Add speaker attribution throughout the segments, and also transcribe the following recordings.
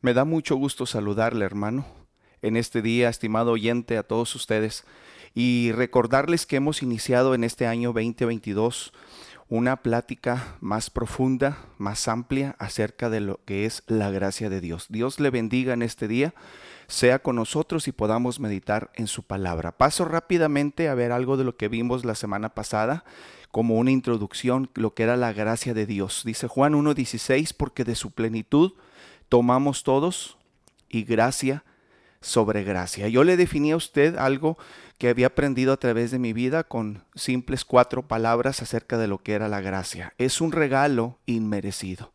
Speaker 1: Me da mucho gusto saludarle, hermano, en este día, estimado oyente, a todos ustedes, y recordarles que hemos iniciado en este año 2022 una plática más profunda, más amplia acerca de lo que es la gracia de Dios. Dios le bendiga en este día, sea con nosotros y podamos meditar en su palabra. Paso rápidamente a ver algo de lo que vimos la semana pasada como una introducción, lo que era la gracia de Dios. Dice Juan 1.16, porque de su plenitud tomamos todos y gracia sobre gracia. Yo le definí a usted algo que había aprendido a través de mi vida con simples cuatro palabras acerca de lo que era la gracia. Es un regalo inmerecido.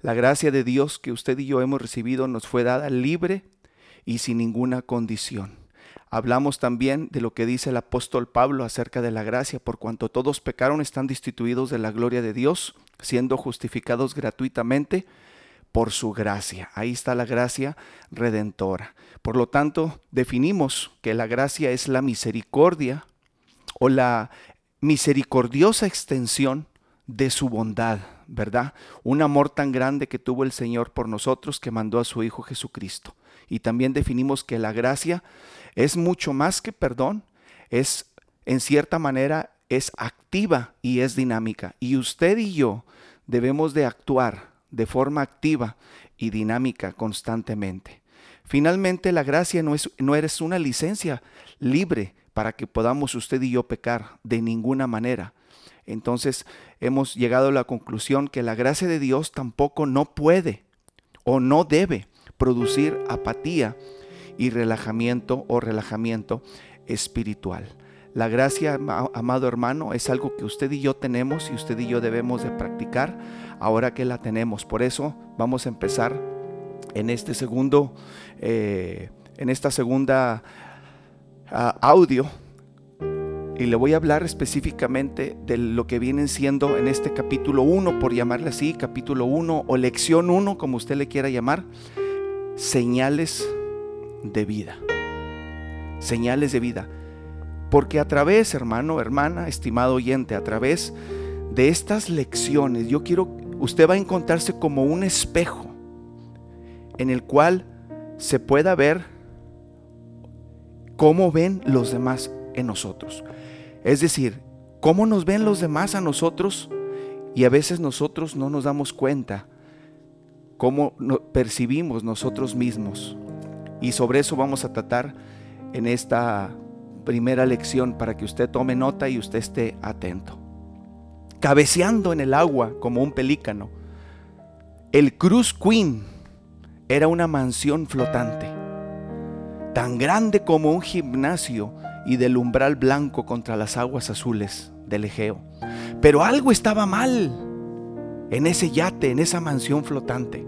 Speaker 1: La gracia de Dios que usted y yo hemos recibido nos fue dada libre y sin ninguna condición. Hablamos también de lo que dice el apóstol Pablo acerca de la gracia, por cuanto todos pecaron están destituidos de la gloria de Dios, siendo justificados gratuitamente por su gracia. Ahí está la gracia redentora. Por lo tanto, definimos que la gracia es la misericordia o la misericordiosa extensión de su bondad, ¿verdad? Un amor tan grande que tuvo el Señor por nosotros que mandó a su Hijo Jesucristo. Y también definimos que la gracia es mucho más que perdón, es en cierta manera es activa y es dinámica. Y usted y yo debemos de actuar de forma activa y dinámica constantemente. Finalmente, la gracia no, es, no una licencia libre para que podamos usted y yo pecar de ninguna manera. Entonces hemos llegado a la conclusión que la gracia de Dios tampoco no puede o no debe producir apatía y relajamiento o relajamiento espiritual. La gracia, amado hermano, es algo que usted y yo tenemos y usted y yo debemos de practicar ahora que la tenemos. Por eso vamos a empezar en este segundo, eh, en esta segunda ah, audio y le voy a hablar específicamente de lo que vienen siendo en este capítulo 1, por llamarle así, capítulo 1 o lección 1, como usted le quiera llamar, señales de vida. Señales de vida. Porque a través, hermano, hermana, estimado oyente, a través de estas lecciones, yo quiero, usted va a encontrarse como un espejo en el cual se pueda ver cómo ven los demás en nosotros. Es decir, cómo nos ven los demás a nosotros y a veces nosotros no nos damos cuenta cómo percibimos nosotros mismos. Y sobre eso vamos a tratar en esta primera lección para que usted tome nota y usted esté atento. Cabeceando en el agua como un pelícano, el Cruz Queen era una mansión flotante, tan grande como un gimnasio y del umbral blanco contra las aguas azules del Egeo. Pero algo estaba mal en ese yate, en esa mansión flotante.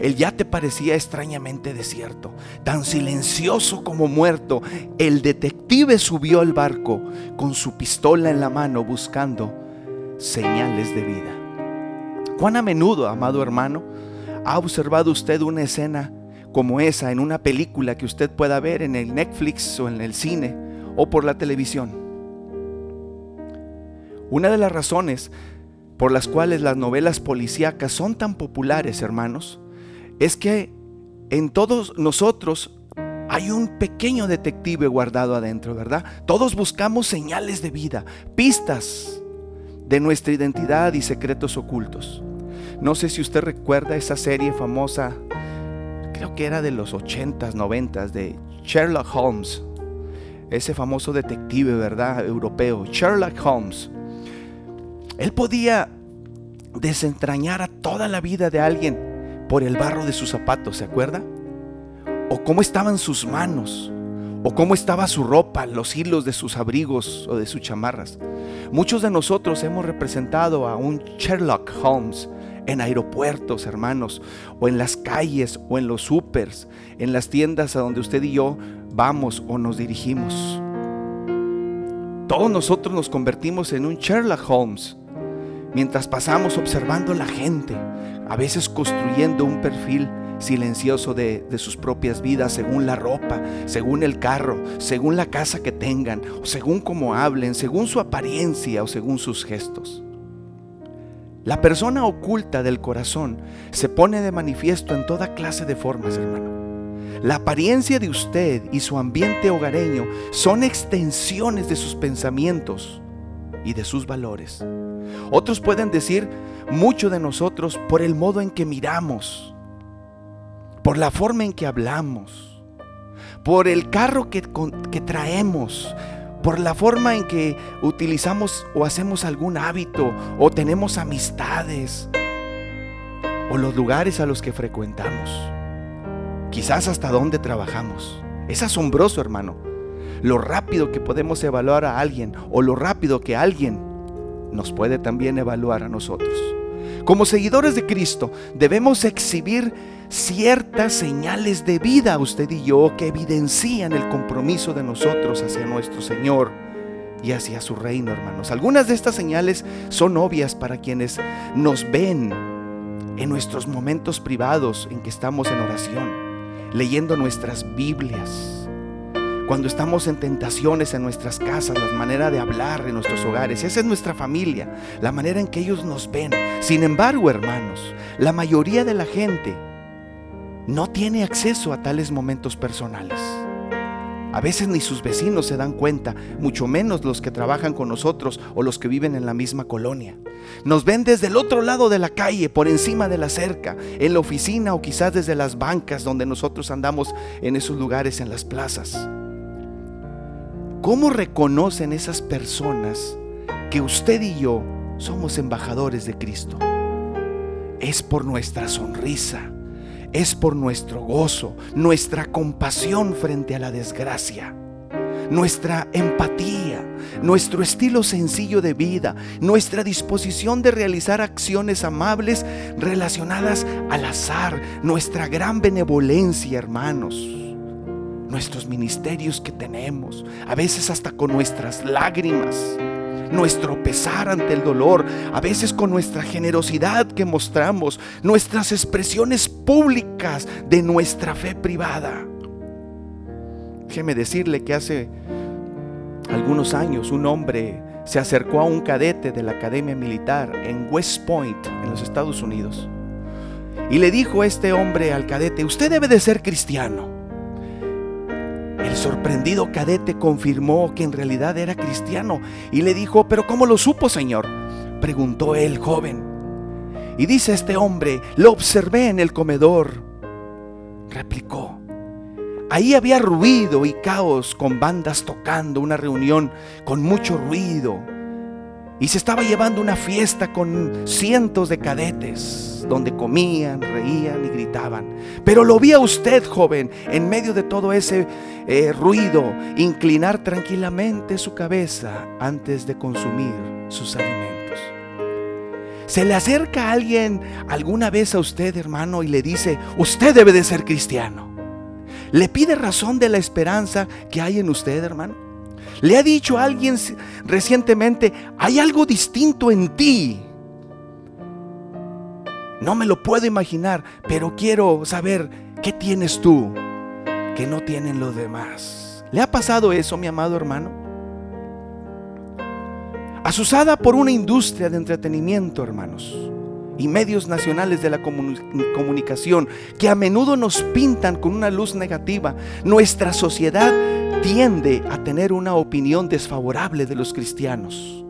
Speaker 1: El yate parecía extrañamente desierto, tan silencioso como muerto. El detective subió al barco con su pistola en la mano buscando señales de vida. ¿Cuán a menudo, amado hermano, ha observado usted una escena como esa en una película que usted pueda ver en el Netflix o en el cine o por la televisión? Una de las razones por las cuales las novelas policíacas son tan populares, hermanos, es que en todos nosotros hay un pequeño detective guardado adentro, ¿verdad? Todos buscamos señales de vida, pistas de nuestra identidad y secretos ocultos. No sé si usted recuerda esa serie famosa, creo que era de los 80s, 90s, de Sherlock Holmes. Ese famoso detective, ¿verdad? Europeo, Sherlock Holmes. Él podía desentrañar a toda la vida de alguien por el barro de sus zapatos, ¿se acuerda? O cómo estaban sus manos, o cómo estaba su ropa, los hilos de sus abrigos o de sus chamarras. Muchos de nosotros hemos representado a un Sherlock Holmes en aeropuertos, hermanos, o en las calles, o en los supers, en las tiendas a donde usted y yo vamos o nos dirigimos. Todos nosotros nos convertimos en un Sherlock Holmes mientras pasamos observando a la gente, a veces construyendo un perfil silencioso de, sus propias vidas según la ropa, según el carro, según la casa que tengan, o según cómo hablen, según su apariencia o según sus gestos. La persona oculta del corazón se pone de manifiesto en toda clase de formas, hermano. La apariencia de usted y su ambiente hogareño son extensiones de sus pensamientos y de sus valores. Otros pueden decir mucho de nosotros por el modo en que miramos, por la forma en que hablamos, por el carro que, que traemos, por la forma en que utilizamos o hacemos algún hábito o tenemos amistades o los lugares a los que frecuentamos. Quizás hasta dónde trabajamos. Es asombroso, hermano, lo rápido que podemos evaluar a alguien o lo rápido que alguien nos puede también evaluar a nosotros. Como seguidores de Cristo debemos exhibir ciertas señales de vida, usted y yo, que evidencian el compromiso de nosotros hacia nuestro Señor y hacia su reino, hermanos. Algunas de estas señales son obvias para quienes nos ven en nuestros momentos privados en que estamos en oración, leyendo nuestras Biblias cuando estamos en tentaciones en nuestras casas, la manera de hablar en nuestros hogares. Esa es nuestra familia, la manera en que ellos nos ven. Sin embargo, hermanos, la mayoría de la gente no tiene acceso a tales momentos personales. A veces ni sus vecinos se dan cuenta, mucho menos los que trabajan con nosotros o los que viven en la misma colonia. Nos ven desde el otro lado de la calle, por encima de la cerca, en la oficina o quizás desde las bancas donde nosotros andamos en esos lugares, en las plazas. ¿Cómo reconocen esas personas que usted y yo somos embajadores de Cristo? Es por nuestra sonrisa, es por nuestro gozo, nuestra compasión frente a la desgracia, nuestra empatía, nuestro estilo sencillo de vida, nuestra disposición de realizar acciones amables relacionadas al azar, nuestra gran benevolencia, hermanos nuestros ministerios que tenemos, a veces hasta con nuestras lágrimas, nuestro pesar ante el dolor, a veces con nuestra generosidad que mostramos, nuestras expresiones públicas de nuestra fe privada. Déjeme decirle que hace algunos años un hombre se acercó a un cadete de la Academia Militar en West Point, en los Estados Unidos, y le dijo este hombre al cadete, usted debe de ser cristiano. Sorprendido cadete confirmó que en realidad era cristiano y le dijo, pero ¿cómo lo supo, Señor? Preguntó el joven. Y dice este hombre, lo observé en el comedor. Replicó. Ahí había ruido y caos con bandas tocando, una reunión con mucho ruido. Y se estaba llevando una fiesta con cientos de cadetes donde comían, reían y gritaban. Pero lo vi a usted, joven, en medio de todo ese eh, ruido, inclinar tranquilamente su cabeza antes de consumir sus alimentos. ¿Se le acerca alguien alguna vez a usted, hermano, y le dice, usted debe de ser cristiano? ¿Le pide razón de la esperanza que hay en usted, hermano? ¿Le ha dicho alguien recientemente, hay algo distinto en ti no me lo puedo imaginar, pero quiero saber qué tienes tú que no tienen los demás. ¿Le ha pasado eso, mi amado hermano? Asusada por una industria de entretenimiento, hermanos, y medios nacionales de la comunicación que a menudo nos pintan con una luz negativa, nuestra sociedad tiende a tener una opinión desfavorable de los cristianos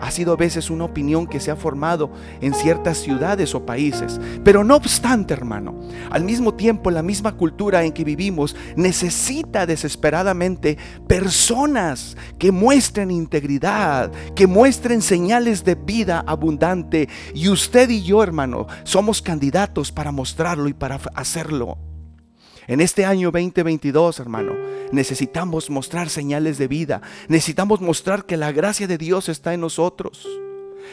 Speaker 1: ha sido a veces una opinión que se ha formado en ciertas ciudades o países. Pero no obstante, hermano, al mismo tiempo la misma cultura en que vivimos necesita desesperadamente personas que muestren integridad, que muestren señales de vida abundante. Y usted y yo, hermano, somos candidatos para mostrarlo y para hacerlo. En este año 2022, hermano, necesitamos mostrar señales de vida. Necesitamos mostrar que la gracia de Dios está en nosotros.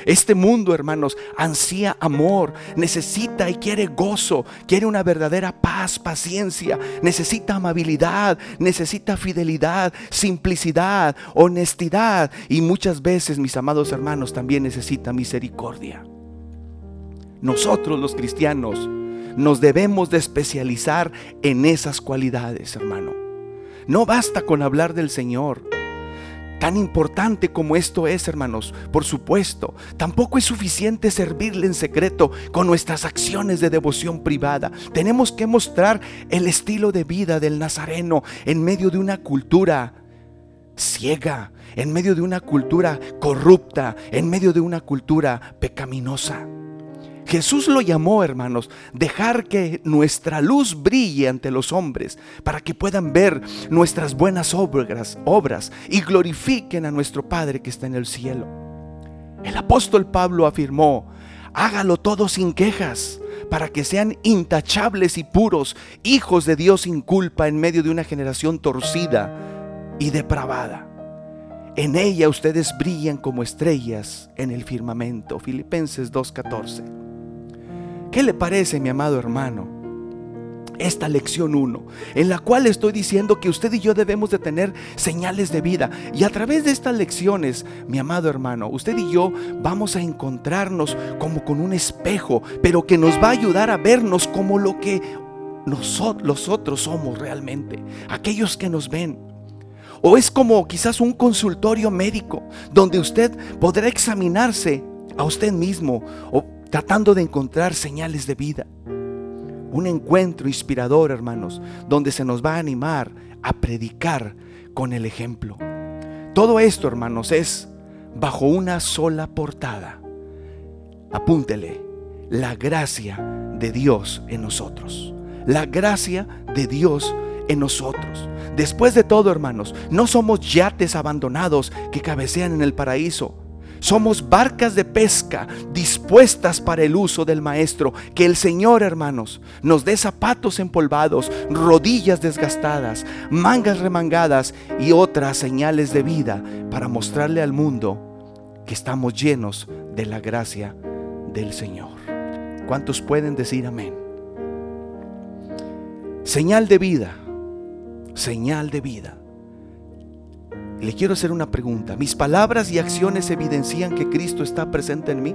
Speaker 1: Este mundo, hermanos, ansía amor, necesita y quiere gozo, quiere una verdadera paz, paciencia, necesita amabilidad, necesita fidelidad, simplicidad, honestidad y muchas veces, mis amados hermanos, también necesita misericordia. Nosotros los cristianos nos debemos de especializar en esas cualidades, hermano. No basta con hablar del Señor. Tan importante como esto es, hermanos, por supuesto, tampoco es suficiente servirle en secreto con nuestras acciones de devoción privada. Tenemos que mostrar el estilo de vida del Nazareno en medio de una cultura ciega, en medio de una cultura corrupta, en medio de una cultura pecaminosa. Jesús lo llamó, hermanos, dejar que nuestra luz brille ante los hombres para que puedan ver nuestras buenas obras, y glorifiquen a nuestro Padre que está en el cielo. El apóstol Pablo afirmó, hágalo todo sin quejas, para que sean intachables y puros, hijos de Dios sin culpa en medio de una generación torcida y depravada. En ella ustedes brillan como estrellas en el firmamento. Filipenses 2.14. ¿Qué le parece, mi amado hermano? Esta lección 1, en la cual estoy diciendo que usted y yo debemos de tener señales de vida. Y a través de estas lecciones, mi amado hermano, usted y yo vamos a encontrarnos como con un espejo, pero que nos va a ayudar a vernos como lo que nosotros somos realmente, aquellos que nos ven. O es como quizás un consultorio médico donde usted podrá examinarse a usted mismo o tratando de encontrar señales de vida. Un encuentro inspirador, hermanos, donde se nos va a animar a predicar con el ejemplo. Todo esto, hermanos, es bajo una sola portada. Apúntele, la gracia de Dios en nosotros. La gracia de Dios en nosotros. Después de todo, hermanos, no somos yates abandonados que cabecean en el paraíso. Somos barcas de pesca dispuestas para el uso del Maestro. Que el Señor, hermanos, nos dé zapatos empolvados, rodillas desgastadas, mangas remangadas y otras señales de vida para mostrarle al mundo que estamos llenos de la gracia del Señor. ¿Cuántos pueden decir amén? Señal de vida, señal de vida. Le quiero hacer una pregunta. ¿Mis palabras y acciones evidencian que Cristo está presente en mí?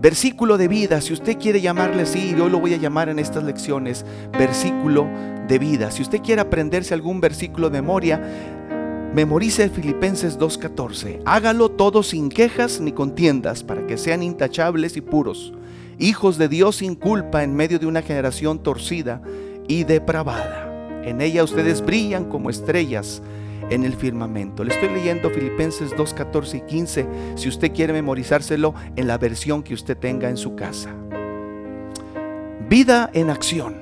Speaker 1: Versículo de vida, si usted quiere llamarle así, yo lo voy a llamar en estas lecciones, versículo de vida. Si usted quiere aprenderse algún versículo de memoria, memorice Filipenses 2.14. Hágalo todo sin quejas ni contiendas, para que sean intachables y puros, hijos de Dios sin culpa en medio de una generación torcida y depravada. En ella ustedes brillan como estrellas en el firmamento. Le estoy leyendo Filipenses 2, 14 y 15, si usted quiere memorizárselo en la versión que usted tenga en su casa. Vida en acción.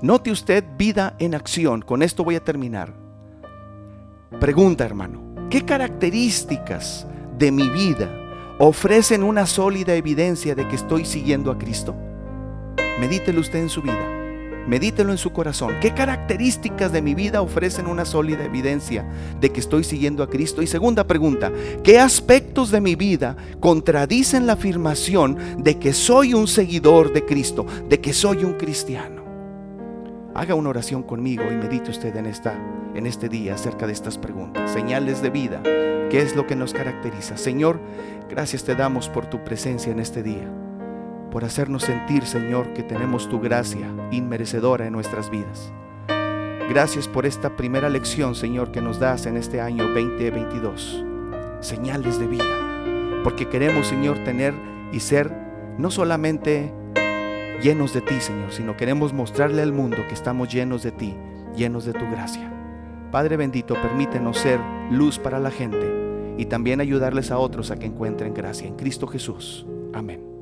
Speaker 1: Note usted vida en acción. Con esto voy a terminar. Pregunta, hermano, ¿qué características de mi vida ofrecen una sólida evidencia de que estoy siguiendo a Cristo? Medítelo usted en su vida. Medítelo en su corazón. ¿Qué características de mi vida ofrecen una sólida evidencia de que estoy siguiendo a Cristo? Y segunda pregunta, ¿qué aspectos de mi vida contradicen la afirmación de que soy un seguidor de Cristo, de que soy un cristiano? Haga una oración conmigo y medite usted en, esta, en este día acerca de estas preguntas. Señales de vida, ¿qué es lo que nos caracteriza? Señor, gracias te damos por tu presencia en este día por hacernos sentir, Señor, que tenemos tu gracia inmerecedora en nuestras vidas. Gracias por esta primera lección, Señor, que nos das en este año 2022. Señales de vida. Porque queremos, Señor, tener y ser no solamente llenos de ti, Señor, sino queremos mostrarle al mundo que estamos llenos de ti, llenos de tu gracia. Padre bendito, permítenos ser luz para la gente y también ayudarles a otros a que encuentren gracia en Cristo Jesús. Amén.